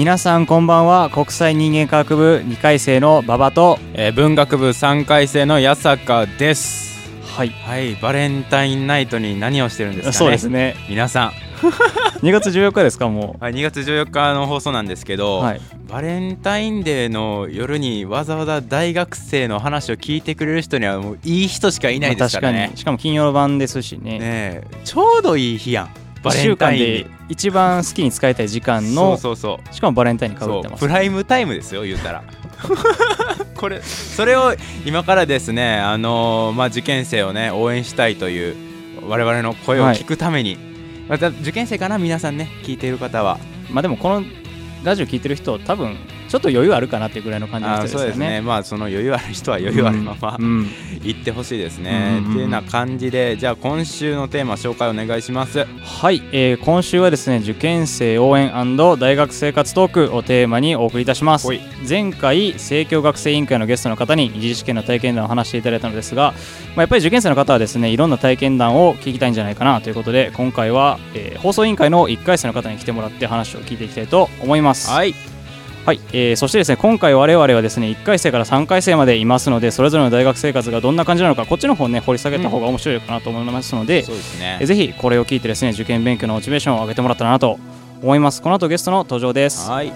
皆さんこんばんは。国際人間科学部2回生の馬場と、えー文学部3回生の八坂です。はい。はい。バレンタインナイトに何をしてるんですかね。そうですね。皆さん、2月14日ですかもはい、2月14日の放送なんですけど、うはい。バレンタインデーの夜にわざわざ大学生の話を聞いてくれる人にはもういい人しかいないですからね。まあ確かに。しかも金曜版ですしね。ねえ。ちょうどいい日やん。バ1レ週間で一番好きに使いたい時間そうのそうそう。しかもバレンタインにかぶってます。プライムタイムですよ言うたら。これそれを今からですねあのーまあ受験生をね応援したいという我々の声を聞くために、また受験生かな皆さんね聞いている方は。まあでもこのラジオ聞いてる人多分ちょっと余裕あるかなっていうぐらいの感じのあ人ですよそうですね。ねまあその余裕ある人は余裕あるまま、うん。行ってほしいですね、うんうんうん。っていうような感じでじゃあ今週のテーマ紹介お願いします。はい、えー今週はですね受験生応援大学生活トークをテーマにお送りいたします。前回生協学生委員会のゲストの方に二次試験の体験談を話していただいたのですが、まあ、やっぱり受験生の方はですねいろんな体験談を聞きたいんじゃないかなということで今回は、えー放送委員会の1回生の方に来てもらって話を聞いていきたいと思います。はいはい、えーそしてですね今回我々はですね1回生から3回生までいますのでそれぞれの大学生活がどんな感じなのかこっちの方ね掘り下げた方が面白いかなと思いますので、そうですね。えぜひこれを聞いてですね受験勉強のモチベーションを上げてもらったらなと思います。この後ゲストの登場です。はい。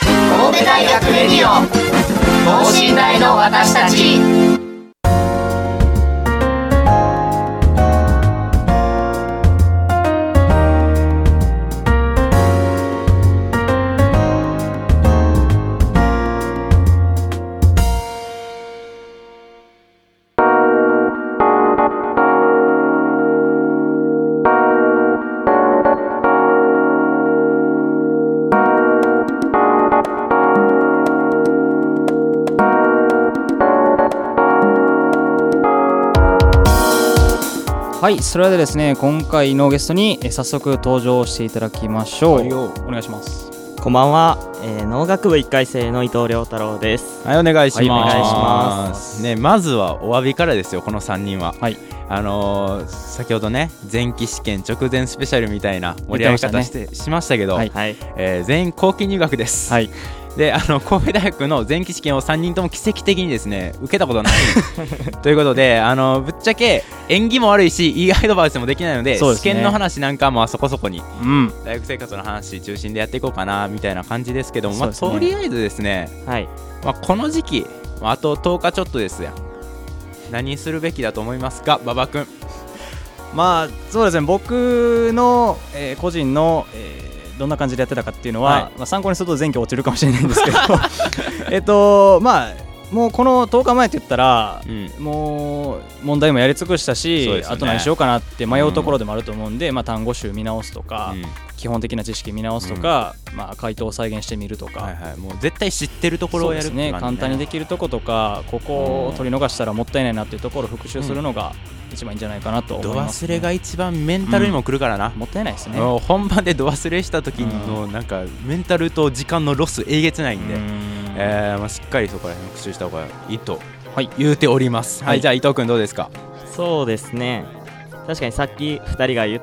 神戸大学レディオ等身大の私たちはいそれではですね今回のゲストにえ早速登場していただきましょう、はいよお願いしますこんばんは、えー農学部1回生の伊藤亮太郎です。はい、お願いします。はいお願いしますね、まずはお詫びからですよ、この3人は。はいあのー先ほどね、前期試験直前スペシャルみたいな盛り上げ方してしましたけど、はいはい。えー全員後期入学です。はいで、あの 神戸大学の前期試験を3人とも奇跡的にですね、受けたことない。ということで、あのぶっちゃけ演技も悪いし、いいアドバイスもできないので、ね。試験の話なんかもそこそこにうん。大学生活の話中心でやっていこうかなみたいな感じですけども、まあ、とりあえずですね、はい。まあ、この時期、まああと10日ちょっとですやん。何するべきだと思いますか馬場君まあそうですね。僕の、えー個人の、えーどんな感じでやってたかっていうのは、はい。まあ、参考にすると前期落ちるかもしれないんですけど えっとまあもうこの10日前って言ったらうん。もう問題もやり尽くしたし、ねあと何しようかなって迷うところでもあると思うんで、まあ、単語集見直すとか、うん。基本的な知識見直すとか、まあ、回答を再現してみるとか、はいはい、もう絶対知ってるところをやるそうですね。簡単にできるとことかここを取り逃したらもったいないなっていうところを復習するのが一番いいんじゃないかなと思度います、忘れが一番メンタルにも来るからな、もったいないですね。本番で度忘れした時のなんかメンタルと時間のロスえげつないんで、うん。えーまあ、しっかりそこら辺復習した方がいいとはい。言うております、はい。はいじゃあ伊藤君どうですか？そうですね。確かにさっき2人が言っ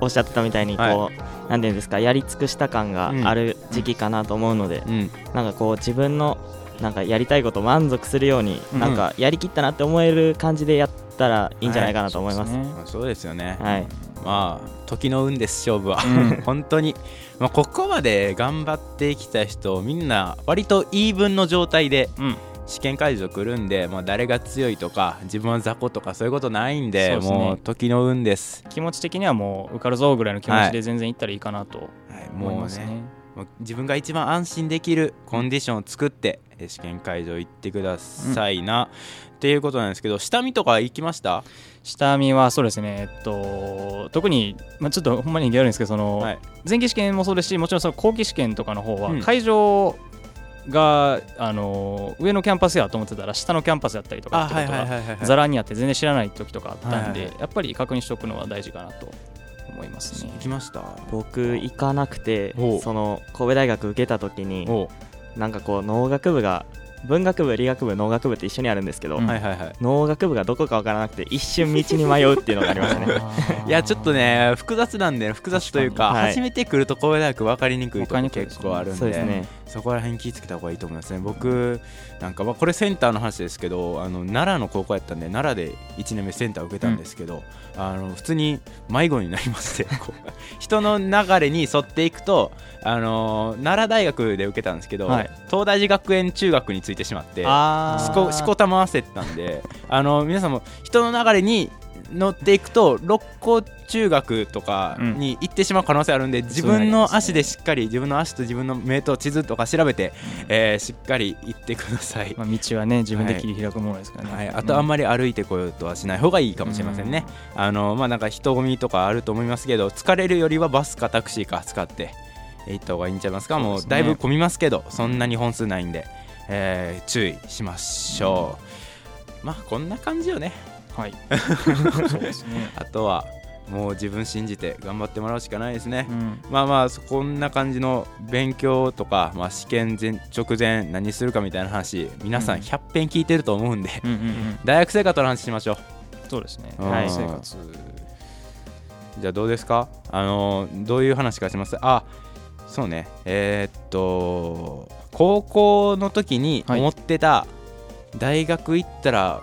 おっしゃってたみたいにこう、はなんていうんですかやり尽くした感がある時期かなと思うので、うん。なんかこう自分のなんかやりたいこと満足するように、うん。なんかやりきったなって思える感じでやったらいいんじゃないかなと思います。そうですね。まあ、そうですよね、はい。ままあ時の運です勝負は、うん。本当に、まあ、ここまで頑張ってきた人みんな割とイーブンの状態でうん。試験会場来るんで、まあ、誰が強いとか自分は雑魚とかそういうことないんでね。もう時の運です、気持ち的にはもう受かるぞぐらいの気持ちで全然いったらいいかなとはい、思いもうね。ますね。もう自分が一番安心できるコンディションを作ってえー試験会場行ってくださいな、っていうことなんですけど下見とか行きました？下見はそうですね、えっと、特に、まあ、ちょっとほんまにギャルんですけどその、はい。前期試験もそうですしもちろんその後期試験とかの方は、うん。会場があの上のキャンパスやと思ってたら下のキャンパスやったりとかってことがざらにあって全然知らない時とかあったんで、はいはいやっぱり確認しておくのは大事かなと思いますね。行きました？僕行かなくてその神戸大学受けた時におなんかこう農学部が文学部理学部農学部って一緒にあるんですけど、うん。はいはいはい。農学部がどこか分からなくて一瞬道に迷うっていうのがありましたね。いやちょっとね複雑なんで複雑というか初めて来ると神戸大学分かりにくいとこ結構あるんでそうですね。そこら辺気ぃつけた方がいいと思いますね。僕なんかまあこれセンターの話ですけどあの奈良の高校やったんで奈良で1年目センター受けたんですけど、あの普通に迷子になりまして 人の流れに沿っていくとあの奈良大学で受けたんですけど、はい。東大寺学園中学についてしまってあしこしこたま焦ったんで あの皆さんも人の流れに乗っていくと六甲中学とかに行ってしまう可能性あるんで、自分の足でしっかり自分の足と自分の目と地図とか調べて、えーしっかり行ってください、まあ、道はね自分で切り開くものですからね、はい、あとあんまり歩いてこようとはしない方がいいかもしれませんね、あのまあなんか人混みとかあると思いますけど疲れるよりはバスかタクシーか使って行った方がいいんちゃいますか？もうだいぶ混みますけどそんなに本数ないんで、えー注意しましょう、まあこんな感じよね。はい。そうですね、あとはもう自分信じて頑張ってもらうしかないですね、うん。まあまあそこんな感じの勉強とか、まあ、試験前直前何するかみたいな話皆さんうん。100遍聞いてると思うんで、うんうんうん。大学生活の話しましょう。そうですね、うん。はい、生活。じゃあどうですか？あのーどういう話かします？あそうね。えーっと高校の時にはい。思ってた、大学行ったら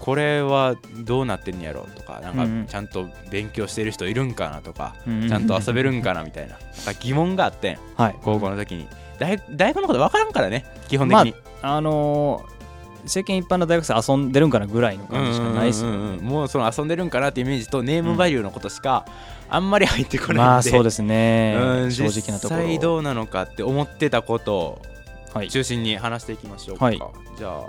これはどうなってんやろとかなんかちゃんと勉強してる人いるんかなとか、うんうん。ちゃんと遊べるんかなみたいな。疑問があってんはい。高校の時に。大大学のこと分からんからね基本的に、あのー世間一般の大学生遊んでるんかなぐらいの感じしかないですもうその遊んでるんかなってイメージとネームバリューのことしかあんまり入ってこないんで、まあそうですね。うん正直なところ。実際どうなのかって思ってたことをはい。中心に話していきましょうか、はい。じゃあ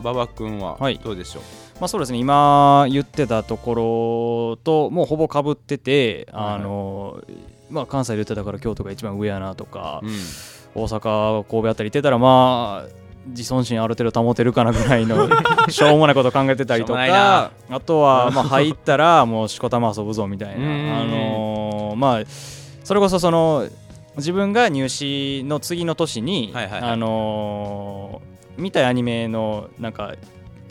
馬場君ははい。どうでしょう、まあそうですね。今言ってたところともうほぼかぶってて、はいはい。あのまあ関西で言ってたから京都が一番上やなとか、うん。大阪神戸あたり行ってたらまあ自尊心ある程度保てるかなぐらいの しょうもないこと考えてたりとかあとはまあ入ったらもうしこたま遊ぶぞみたいな。うん。あのーまあそれこそその自分が入試の次の年に、はいはいはい。あのー見たいアニメのなんか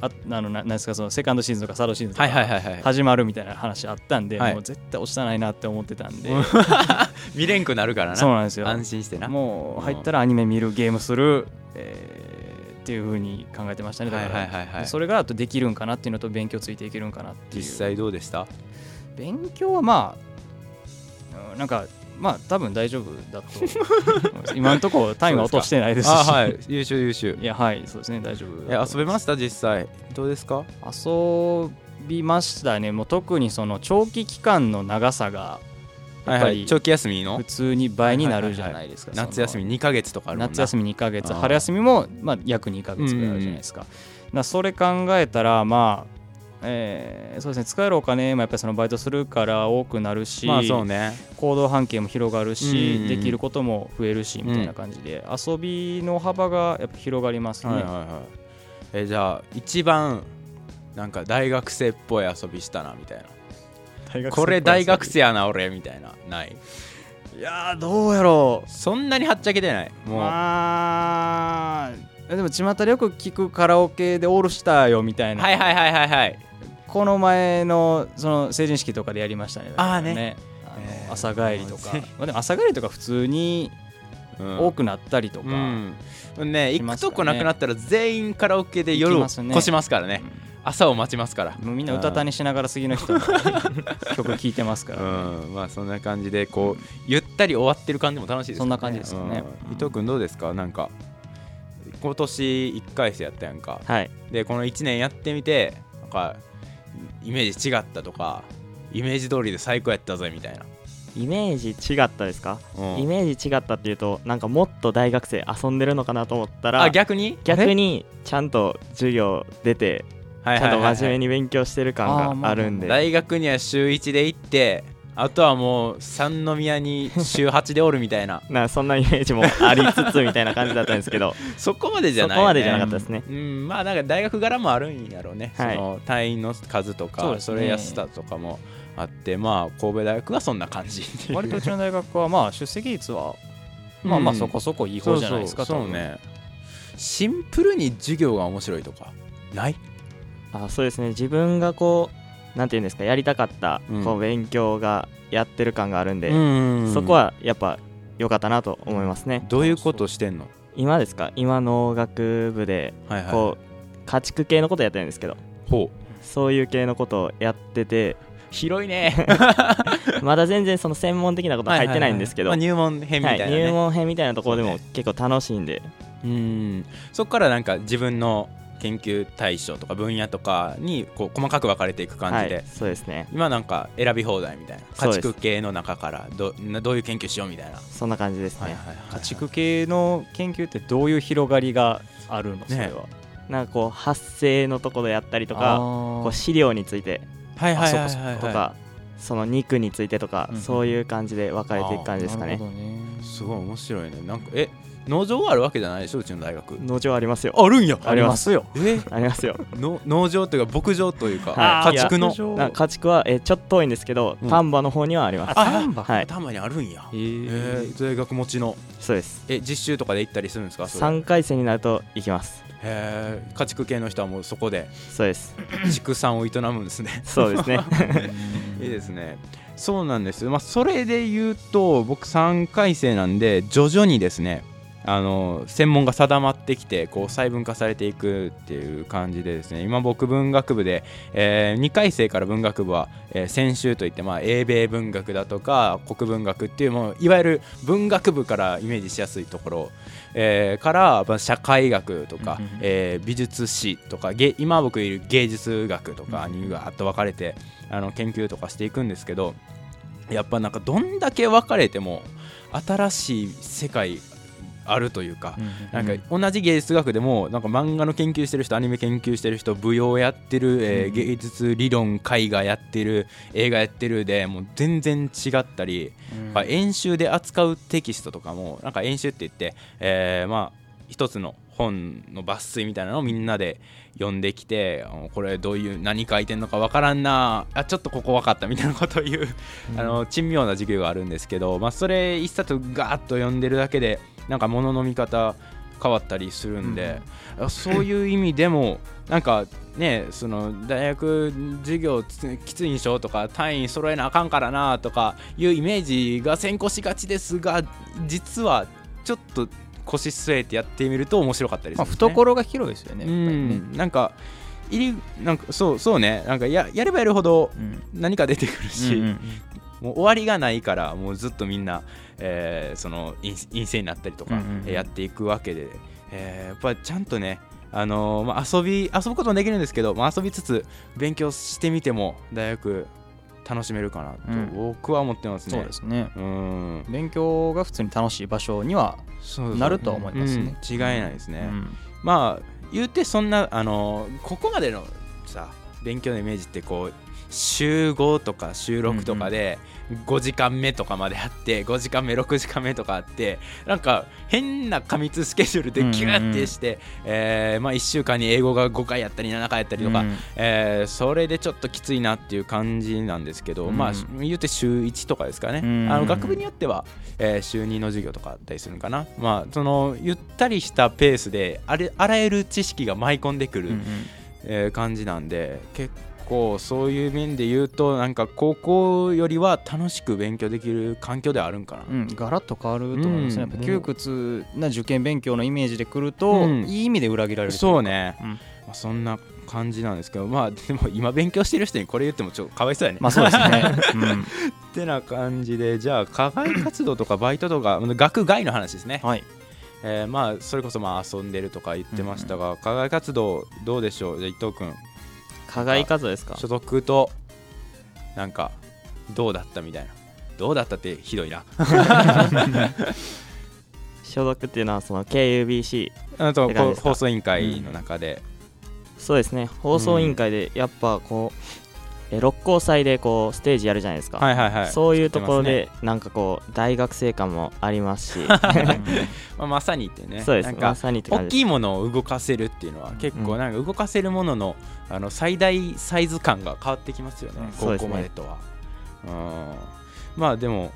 ああのななんですかそのセカンドシーズンとかサードシーズンとはいはいかはいはい。始まるみたいな話あったんで、はい。もう絶対押したないなって思ってたんで、見れんくなるからな。そうなんですよ。安心してな。もう入ったらアニメ見るゲームする、えーっていうふうに考えてましたね。だはいから、はいはい。はいそれがあとできるんかなっていうのと勉強ついていけるんかなっていう。実際どうでした？勉強はまあうんなんかまあ多分大丈夫だと 今のところ単位は落としてないですし。あはい。優秀優秀。いやはいそうですね。大丈夫え遊べました？実際どうですか？遊びましたね。もう特にその長期期間の長さがやっぱり長期休みの？普通に倍になるじゃないですか、夏休みみ2ヶ月とかある夏休み2ヶ月。春休みもまあ約2ヶ月ぐらいあるじゃないですか,、だからそれ考えたらまあえーそうですね。使えるお金もやっぱりそのバイトするから多くなるし、まあそうね。行動半径も広がるし、うんうんできることも増えるしみたいな感じで、遊びの幅がやっぱ広がりますね、はいはいはい。えじゃあ一番なんか大学生っぽい遊びしたなみたいなこれ大学生やな俺みたいな。ない。いやーどうやろう。そんなにはっちゃけてない。もう、まあでも巷でよく聞くカラオケでオールスターよみたいな、はいはいはいはいはい。この前のその成人式とかでやりましたね。ああのえー。朝帰りとか、まあ、でも朝帰りとか普通にうん多くなったりとか、うん。ね行くとこなくなったら全員カラオケで夜を越しますからね朝を待ちますから。もうみんな歌たにしながら次の人の 曲聴いてますから、ね。うん。まあそんな感じでこうゆったり終わってる感じも楽しいですよね。そんな感じですよね。うん。伊藤君どうですか？なんか今年1回生やったやんか。はい。でこの1年やってみてなんかイメージ違ったとかイメージ通りで最高やったぜみたいな、イメージ違ったですか？うん。イメージ違ったっていうとなんかもっと大学生遊んでるのかなと思ったらあ逆に？逆にちゃんと授業出てちゃんと真面目に勉強してる感があるんで。大学には週1で行ってあとはもう三宮に週8でおるみたいな。なそんなイメージもありつつみたいな感じだったんですけど。そこまでじゃない、そこまでじゃなかったですね。うんまあなんか大学柄もあるんやろうね、はい。その単位の数とかそね。それやすさとかもあってまあ神戸大学はそんな感じ。っていう割とうちの大学はまあ出席率はまあまあうんそこそこいい方じゃないですかそうそう。多分。そうね。シンプルに授業が面白いとかない？あそうですね。自分がこうなんていうんですかやりたかったうん。こう勉強がやってる感があるんで、ん。そこはやっぱ良かったなと思いますね。どういうことしてんの？今ですか？今農学部ではいはい。こう家畜系のことやってるんですけど。ほう。そういう系のことをやってて広いね。まだ全然その専門的なこと入ってないんですけど、まあ入門編みたいなね、はい、入門編みたいなところでも結構楽しいんで、うん。そこからなんか自分の研究対象とか分野とかにこう細かく分かれていく感じで、はい、そうですね。今なんか選び放題みたいな家畜系の中からどなどういう研究しようみたいな、そんな感じですね、はい家畜系の研究ってどういう広がりがあるの？それは、なんかこう発生のところやったりとかこかう飼料についてはいはいはいはいとか、その肉についてとか、うんそういう感じで分かれていく感じですかね。すごい面白いね。なんかえ農場があるわけじゃないでしょうちの大学。農場ありますよ。あるんや。ありますよ。えありますよ。の農場というか牧場というか、はい。家畜の？家畜はえちょっと遠いんですけど、うん。丹波の方にはあります。あ丹波？はい。たまにあるんや。え大学持ちの。そうです。え実習とかで行ったりするんですか？それ。3回戦になると行きます。へえ家畜系の人はもうそこで。そうです。畜産を営むんですね。そうですね。いいですね。そうなんです。まあそれで言うと僕3回生なんで徐々にですねあの専門が定まってきてこう細分化されていくっていう感じでですね今僕文学部で、え2回生から文学部は、えー専修といって、まあ、英米文学だとか国文学っていうもういわゆる文学部からイメージしやすいところ、えーから、まあ、社会学とか、えー美術史とか芸今僕いる芸術学とかにガーッと分かれてあの研究とかしていくんですけどやっぱなんかどんだけ分かれても新しい世界あるというか、なんか同じ芸術学でもなんか漫画の研究してる人アニメ研究してる人舞踊やってる、え芸術理論絵画やってる映画やってるでもう全然違ったり、まあ演習で扱うテキストとかもなんか演習って言って、えーまあ一つの本の抜粋みたいなのをみんなで読んできてこれどういう何書いてんのかわからんなあちょっとここ分かったみたいなことを言う、あの珍妙な授業があるんですけど、まあ、それ一冊ガーッと読んでるだけでなんか物の見方変わったりするんで、あそういう意味でもなんかねその大学授業つきついんしょとか単位揃えなあかんからなとかいうイメージが先行しがちですが実はちょっと腰据えてやってみると面白かったりすまあるんですね、懐が広いですよねねん。なんか入りなんかそうそうね。なんかややればやるほどうん。何か出てくるし、うんうん。もう終わりがないからもうずっとみんな、えーその陰陰性になったりとか、うんうんうん。やっていくわけで、えーやっぱりちゃんとねあのーまあ、遊び遊ぶこともできるんですけど、まあ、遊びつつ勉強してみても大学楽しめるかなとうん。僕は思ってますね。そうですね。うん。勉強が普通に楽しい場所にはなるとは思いますね。うん。違いないですね。うん。まあ言うてそんなあのここまでのさ勉強のイメージってこう週5とか週6とかで5時間目とかまであって5時間目6時間目とかあってなんか変な過密スケジュールでギューってして、えーまあ、1週間に英語が5回やったり7回やったりとか、うん。えーそれでちょっときついなっていう感じなんですけど、うん。まあ言うて週1とかですかね、うんあの学部によっては、えー週2の授業とかあったりするのかな。まあそのゆったりしたペースであれあらゆる知識が舞い込んでくる、えー感じなんで結構そういう面で言うとなんか高校よりは楽しく勉強できる環境ではあるんかな、うん、ガラッと変わると思いますね、うん、やっぱ窮屈な受験勉強のイメージでくると、うん、いい意味で裏切られるそうね、まあ、そんな感じなんですけどまあでも 今勉強してる人にこれ言ってもちょっとかわいそうやね。まあそうですね、うん、ってな感じでじゃあ課外活動とかバイトとか学外の話ですね。はいえー、まあそれこそまあ遊んでるとか言ってましたが、うん、課外活動どうでしょう？じゃあ伊藤君。課外活動ですか？所属となんかどうだったみたいな。どうだったってひどいな。所属っていうのはその KUBC あと放送委員会の中で、うん、そうですね。放送委員会でやっぱこう、え六甲祭でこうステージやるじゃないですか、はいはいはい、そういうところで、なんかこう大学生感もありますし。まあ、まさにってね。そうです。まさにって大きいものを動かせるっていうのは結構なんか動かせるものの,、あの最大サイズ感が変わってきますよね、高校までとは。う、ね、ん。まあでも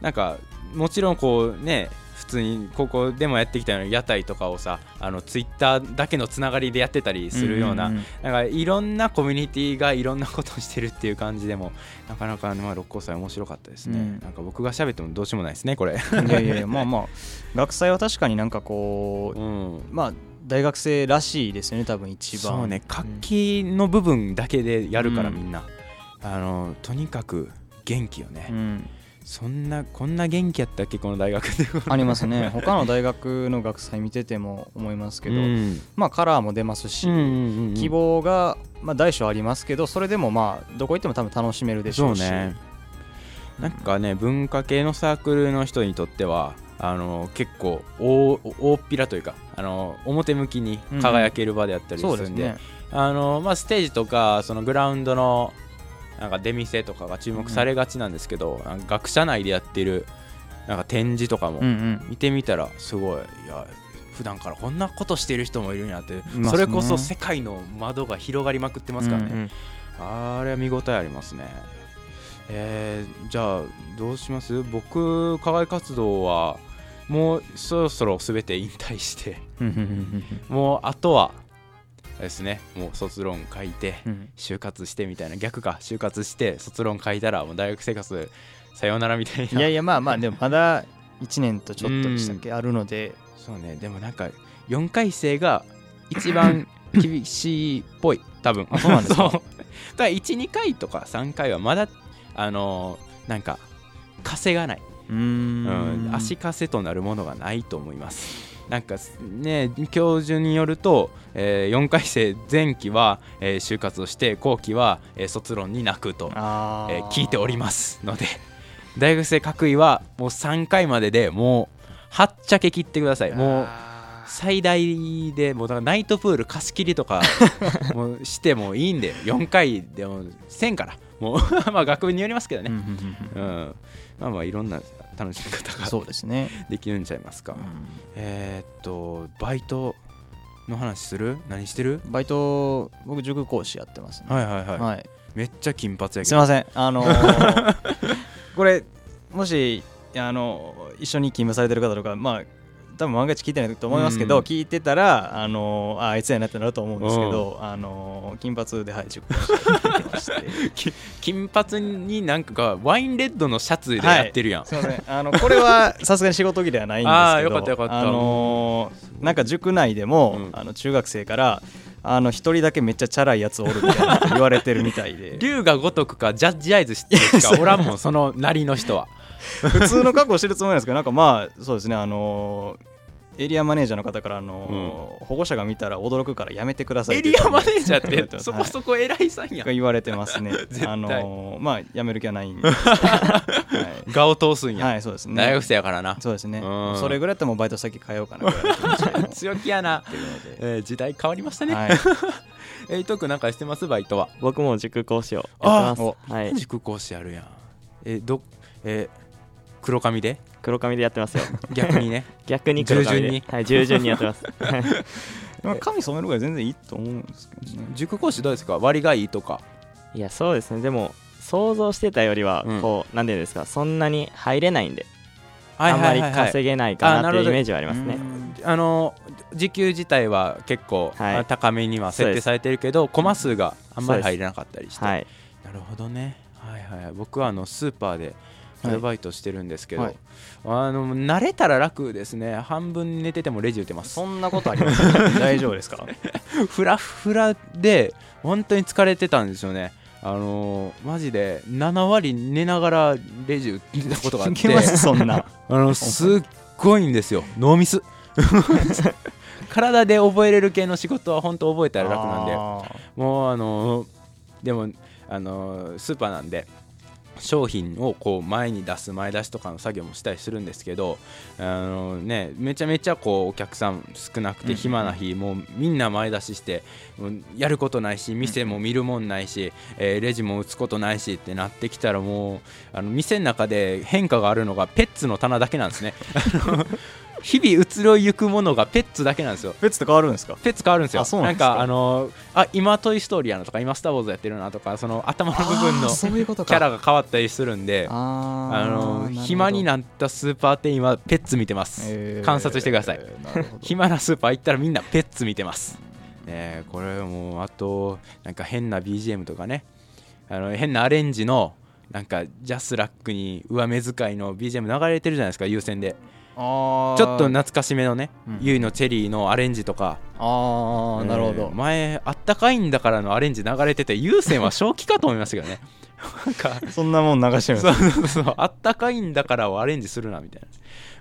なんかもちろんこうね普通にここでもやってきたような屋台とかをさあのツイッターだけのつながりでやってたりするような,、なんかいろんなコミュニティがいろんなことをしてるっていう感じでもなかなか、まあ、六甲祭面白かったですね、うん、なんか僕が喋ってもどうしようもないですねこれ。いやいやいやまあまあ。学祭は確かになんかこう、うん、まあ大学生らしいですよね多分一番。そうね活気の部分だけでやるから、みんな。あのとにかく元気よね、うんそんなこんな元気やったっけこの大学で。ありますね。他の大学の学祭見てても思いますけど、うん、まあカラーも出ますし、うんうんうん、希望が、まあ、大小ありますけどそれでもまあどこ行っても多分楽しめるでしょうし。ね。なんかね文化系のサークルの人にとってはあの結構大大っぴらというかあの表向きに輝ける場であったりするんでうんでね、あのまあ、ステージとかそのグラウンドのなんか出店とかが注目されがちなんですけど、うん、学者内でやってるなんか展示とかも見てみたらすごいいや普段からこんなことしてる人もいるんやって、ね、それこそ世界の窓が広がりまくってますからね、うんうん、あれは見応えありますね。えー、じゃあどうします？僕課外活動はもうそろそろ全て引退してもうあとはですね。もう卒論書いて就活してみたいな、逆か。就活して卒論書いたらもう大学生活さようならみたいな。いやいやまあまあでもまだ1年とちょっとでしたっけ？あるので。そうね。でもなんか4回生が一番 厳しいっぽい。多分。そうなんですか？だ12回とか3回はまだあのー、なんか稼がない。うん、足かせとなるものがないと思いますなんかね教授によると、えー、4回生前期は、えー、就活をして後期は、えー、卒論に泣くと、えー、聞いておりますので大学生各位はもう3回まででもうはっちゃけ切ってください。もう最大でもうだからナイトプール貸し切りとか もうしてもいいんで4回でも1000からもう まあ学部によりますけどね、うん、まあまあいろんな楽しみ方がそうですね。できるんちゃいますか、うん、えー、っとバイトの話する？何してる？バイト僕塾講師やってますね。はいはいはい、はい、めっちゃ金髪やけど。すいません。あのー、これもしあの一緒に勤務されてる方とかまあ多分万が一聞いてないと思いますけど、うん、聞いてたらあのああいつやなってなると思うんですけど、あの金髪ではい塾金髪になんかワインレッドのシャツでやってるやん、はい、すみませんあのこれは さすがに仕事着ではないんですけどあよかったよかった。あのなんか塾内でも、うん、あの中学生からあの一人だけめっちゃチャラいやつおるみたいな言われてるみたいで。龍が如くかジャッジアイズしてるしかおらんもんそのなりの人は。普通の格好してるつもりなんですけどなんかまあそうですねあのーエリアマネージャーの方からあの、うん、保護者が見たら驚くからやめてくださいエリアマネージャーってそこそこ偉いさんや、言われてますね。あのまあやめる気はないんで。はい、顔通すんや。はいそうですね。大学生やからな。そうですね。それぐらいだったらもうバイト先通おうかな 強気やな、えー、時代変わりましたね、はい。えー、伊藤君なんかしてます？バイトは。僕も塾講師をやってます、はい、塾講師やるやん。えー、どえー黒髪で？黒髪でやってますよ。逆にね。逆に黒髪で。従順に。はい従順にやってます。髪染めるぐらい全然いいと思うんですけどね。塾講師どうですか？割がいいとか。いやそうですね。でも想像してたよりはこう、うん、なんていうんですか。そんなに入れないんで。あんまり稼げないかなっていうイメージはありますね。あの時給自体は結構、はい。あ高めには設定されてるけどコマ数があんまり入れなかったりして、はい。なるほどね。はいはい。僕はあのスーパーでアルバイトしてるんですけど、はいあの慣れたら楽ですね。半分寝ててもレジ打てます。そんなことあります 大丈夫ですか？フラフラで本当に疲れてたんですよね。あのーマジで7割寝ながらレジ打ったことがあっいてけますそんな。あのすっごいんですよ。ノーミス体で覚えれる系の仕事は本当覚えたら楽なんで。あもうあのーでもあのースーパーなんで商品をこう前に出す前出しとかの作業もしたりするんですけどあのねめちゃめちゃこうお客さん少なくて暇な日もうみんな前出ししてやることないし店も見るもんないし、えーレジも打つことないしってなってきたらもうあの店の中で変化があるのがペッツの棚だけなんですね 日々移ろいゆくものがペッツだけなんですよ。ペッツと変わるんですか？ペッツ変わるんですよ。あそうなんか？かあのあ今トイ・ストーリーやなとか今スター・ウォーズやってるなとかその頭の部分のキャラが変わったりするんでああの暇になったスーパー店員はペッツ見てます、観察してください。なるほど。暇なスーパー行ったらみんなペッツ見てます、ね、これもうあとなんか変な BGM とかね。あの変なアレンジのなんかジャスラックに上目遣いの BGM 流れてるじゃないですか優先でちょっと懐かしめのねうん。ゆいのチェリーのアレンジとか。ああなるほえーど前あったかいんだからのアレンジ流れてて優先は正気かと思いましたけどね。なんかそんなもん流してるそうすそうそう。あったかいんだからをアレンジするなみたいな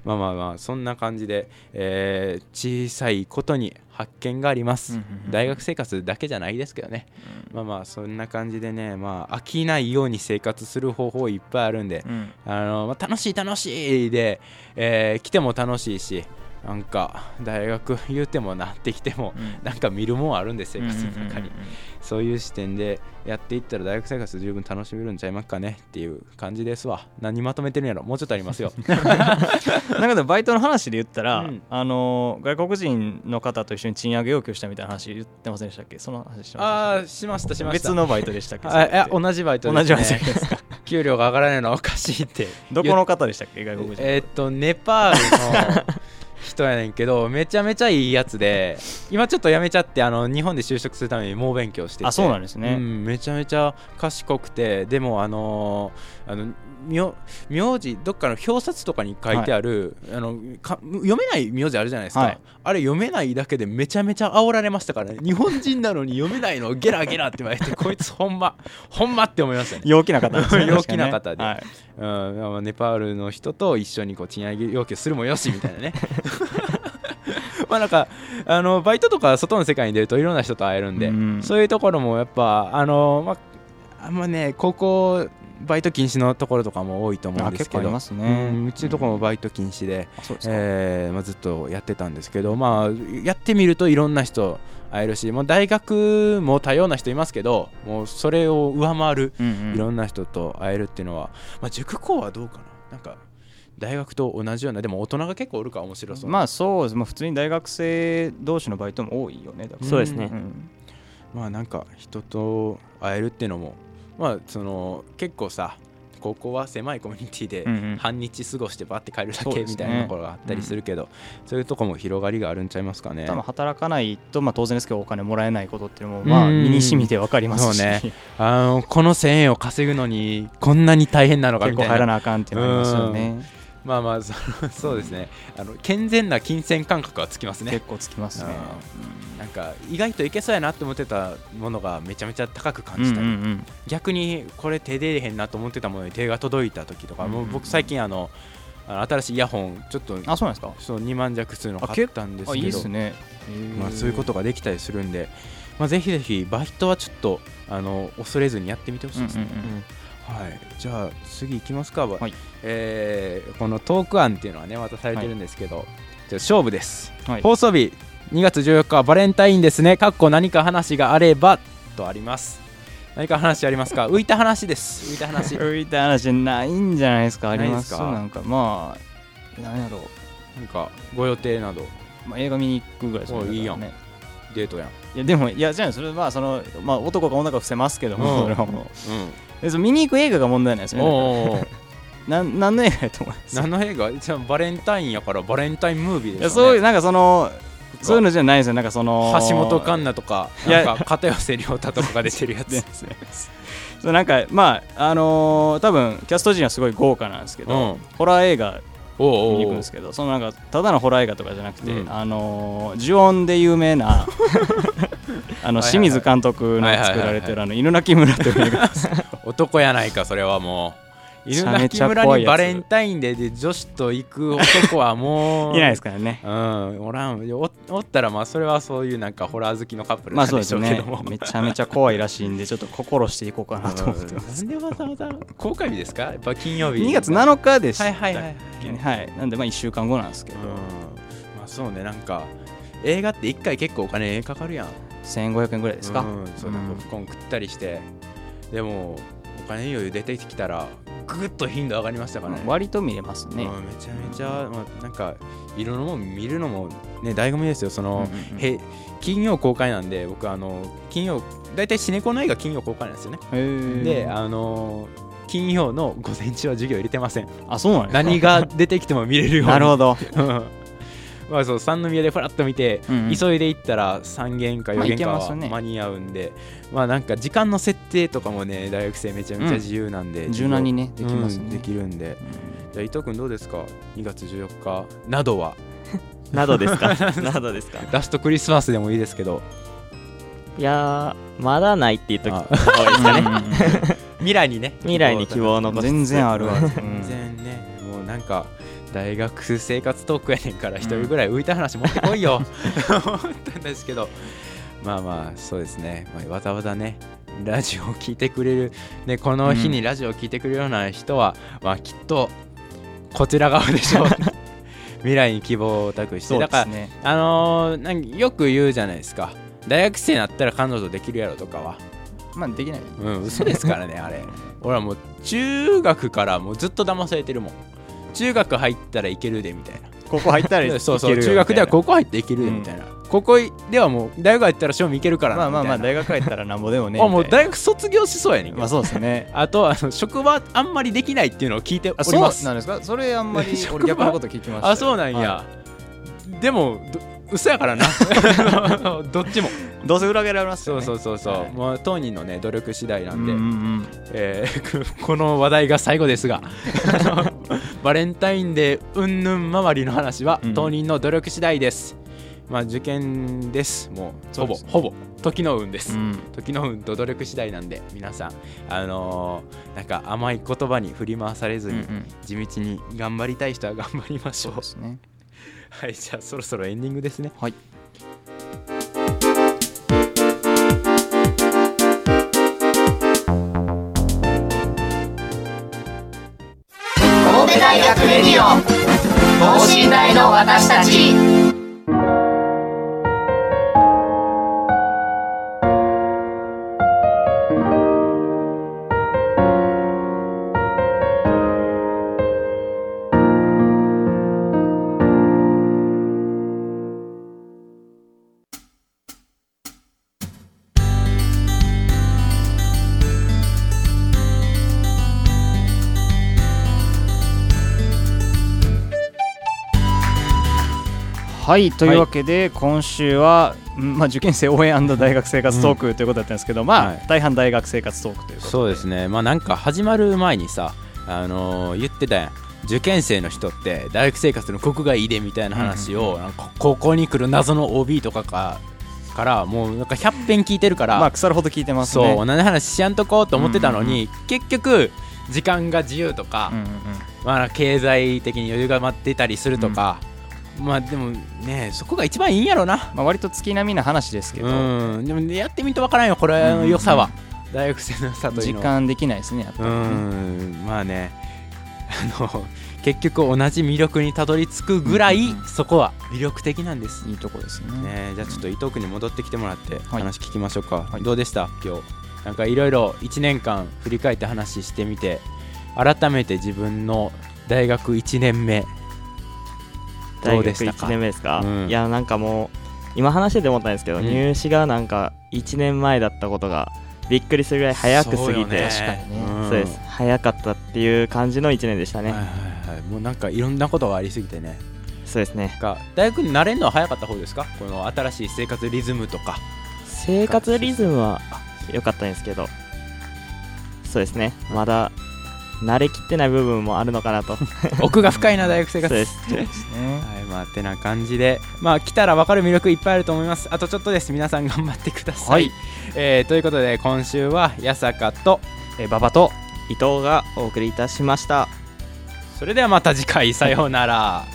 まあまあまあそんな感じで、えー小さいことに発見があります、うんうんうん大学生活だけじゃないですけどね、まあまあそんな感じでねまあ飽きないように生活する方法いっぱいあるんで、うん。あのまあ、楽しい楽しいで、えー来ても楽しいしなんか大学 言うてもなってきても、うん。なんか見るもんあるんで生活の中に、そういう視点でやっていったら大学生活十分楽しめるんちゃいますかね？っていう感じですわ。何まとめてるんやろ？もうちょっとありますよ。なんかバイトの話で言ったら、うん。あの外国人の方と一緒に賃上げ要求したみたいな話言ってませんでしたっけ？その話してまああしましたししたました。別のバイトでしたっけ？あいや同じバイト同じバイです、ね、トですか給料が上がらないのはおかしいってどこの方でしたっけ？外国人。えーっとネパールの人やねんけどめちゃめちゃいいやつで今ちょっと辞めちゃってあの日本で就職するために猛勉強してて。あそうなんですね。うん、めちゃめちゃ賢くてでもあのーあの名名字どっかの表札とかに書いてある、あのか読めない名字あるじゃないですか、はい。あれ読めないだけでめちゃめちゃ煽られましたからね。日本人なのに読めないのゲラゲラって言われて こいつほんまほんまって思いましたね。陽気な方ですね。陽気な方で。はい。うんまあネパールの人と一緒にこう賃上げ要求するもよしみたいなね。まあなんかあのバイトとか外の世界に出るといろんな人と会えるんで、うん。そういうところもやっぱあのまああんまね高校バイト禁止のところとかも多いと思うんですけど。あ結構ありますね。うんうちのところもバイト禁止で、えーまあ、ずっとやってたんですけど、まあ、やってみるといろんな人会えるしもう大学も多様な人いますけどもうそれを上回るうんうん。いろんな人と会えるっていうのは、まあ、塾校はどうかな？なんか大学と同じようなでも大人が結構おるから面白そうな。まあそうです、まあ、普通に大学生同士のバイトも多いよねだから。そうですね。ん。まあなんか人と会えるっていうのもまあその結構さ高校は狭いコミュニティで半日過ごしてバッて帰るだけみたいなところがあったりするけどそう,、いうとこも広がりがあるんちゃいますかね。多分働かないと、まあ、当然ですけどお金もらえないことっていうのもまあうん。身に染みて分かりますし、ね。あのこの1000円を稼ぐのにこんなに大変なのかみたいな。結構入らなあかんっていうのありますよねまあまあそ そうですね。あの健全な金銭感覚はつきますね。結構つきますね。なんか意外といけそうやなって思ってたものがめちゃめちゃ高く感じたり、うんうんうん。逆にこれ手出えへんなと思ってたものに手が届いた時とか、うんうんもう僕最近あのあの新しいイヤホンちょっとあそうなんですか？そう2万弱するのあ買ったんですあいいけどですねまあ、そういうことができたりするんで、まあ、ぜひぜひバイトはちょっとあの恐れずにやってみてほしいですね、うんうんうんはい、じゃあ次行きますか、はい。えーこのトーク案っていうのはね渡されてるんですけど、じゃあ勝負です、はい。放送日2月14日はバレンタインですね。かっこ何か話があればとあります。何か話ありますか？浮いた話です。浮いた話。浮いた話ないんじゃないですか？ありますか？なんかまあなんやろう、なんかご予定など。まあ、映画見に行くぐらいですおいいやん。ね。デートやん。いやでもいやじゃあそれはその、まあ、男が女が伏せますけども、うん。それはもう。うん別に見に行く映画が問題ないですよね。なん何の映画やと思います。何の映画？じゃあバレンタインやからバレンタインムービーいでしょ、ね、やそういうなんかそのそういうのじゃないですよ。なんかその橋本環奈とかなんか片寄涼太とかが出てるやつ。ですねそう。なんかまああのー多分キャスト陣はすごい豪華なんですけど、うん。ホラー映画見に行くんですけどそのなんかただのホラー映画とかじゃなくて、うんあのー呪音で有名な あの清水監督の作られてるあの犬鳴村という映画です男やないかそれはもう。犬鳴村にバレンタインデーで女子と行く男はもう。いないですからね。うんおらん。おおったらまあそれはそういうなんかホラー好きのカップルまなんでしょうけども、めちゃめちゃ怖いらしいんでちょっと心していこうかなと思ってます。なんでわざわざ公開日ですか？やっぱ金曜日2月7日でしたっけはいはいはい。はい。なんでまあ1週間後なんですけど、うん。まあそうね。なんか映画って1回結構お金かかるやん。1500円ぐらいですか、うん。そうなんかうんコーン食ったりしてでもお金余裕出てきたらぐっと頻度上がりましたからね、割と見れますね、うんめちゃめちゃ、まあ、なんかいろんなもん見るのもね醍醐味ですよ。その、うんうんうん。へ金曜公開なんで僕あの金曜大体シネコンの映画金曜公開なんですよね。であの金曜の午前中は授業入れてません。あそうなん何が出てきても見れるように。なるほど、うんまあそう三宮でフラッと見て、うんうん。急いで行ったら3限か4まあ限かはいけますね。間に合うんで、まあなんか時間の設定とかもね大学生めちゃめちゃ自由なんで、柔軟にねできますね。うんできるんで。じゃあ伊藤君どうですか？2月14日などは？などですか？などですか？ラストクリスマスでもいいですけど。いやーまだないっていう時あ。多いですかね。未来にね未来に希望を残す。全然あるわ、全然ねもうなんか大学生活トークやねんから一人ぐらい浮いた話持ってこいよ。思ったんですけど。まあまあそうですね、まあ、わざわざねラジオを聞いてくれる、ね、この日にラジオを聞いてくれるような人は、まあきっとこちら側でしょう。未来に希望を託して。そうだからあのーなんかよく言うじゃないですか。大学生になったら彼女できるやろとかは。まあできない。うん嘘ですからねあれ。俺はもう中学からもうずっと騙されてるもん中学入ったらいけるでみたいな。ここ入ったらいけるよ そうそう中学ではここ入っていけるでみたいな、ここではもう大学入ったら賞味いけるからなまあまあまあ大学入ったらなんぼでもねな あもう大学卒業しそうやねんまあそうですね。あとあの職場あんまりできないっていうのを聞いております。なんですか？それあんまり俺逆のこと聞きました。よあそうなんや、はでもど嘘やからな。どっちも。いどうせ裏切られますそうよね。そうそうそう、はい。もう当人のね努力次第なうんんで、うんうんえーこの話題が最後ですが バレンタインデーうんぬん周りの話はうん。当人の努力次第です、まあ受験です。もうほぼ。ほぼ。時の運です、うん。時の運と努力次第なんで皆さん。あのーなんか甘い言葉に振り回されずに、地道に頑張りたい人は頑張りましょそううですね。はいじゃあそろそろエンディングですね。はい等身大の私たち。はいというわけで、今週は、うんまあ、受験生応援大学生活トークということだったんですけど、まあ、はい。大半大学生活トークということで。そうですね。まあなんか始まる前にさあのー言ってたやん。受験生の人って大学生活のここがいいでみたいな話を、なんか高校に来る謎の OB とかかからもうなんか100遍聞いてるから、まあ腐るほど聞いてますね。そう同じ話しやんとこうと思ってたのに、結局時間が自由とか、うんうんうん。まあ、経済的に余裕が待ってたりするとか、まあでもねそこが一番いいんやろな。まあ、割と月並みな話ですけど、うん。でもやってみてわからんよこれの良さは、大学生の良さという時の。は間できないですねやっぱうりね、ん。まあね。あの結局同じ魅力にたどり着くぐらい、うんうんそこは魅力的なんです、いいとこですね。ね、じゃあちょっと伊藤君に戻ってきてもらってはい。話聞きましょうか、はい。どうでした？今日。なんかいろいろ1年間振り返って話してみて改めて自分の大学1年目ど大学うでしたか？1年目ですか、うん。いやなんかもう今話してて思ったんですけど、うん。入試がなんか1年前だったことがびっくりするぐらい早く過ぎてそうです。早かったっていう感じの1年でしたね、はいはいはい。もうなんかいろんなことがありすぎてね。そうですね。大学に慣れるのは早かった方ですか？この新しい生活リズムとか。生活リズムは良かったんですけどそうですね。まだ慣れきってない部分もあるのかなと。奥が深いな大学生活。です。そうですね。はい。まあてな感じで。まあ来たら分かる魅力いっぱいあると思います。あとちょっとです。皆さん頑張ってください、はい。えーということで今週は八坂とえー馬場と伊藤がお送りいたしました。それではまた次回。さようなら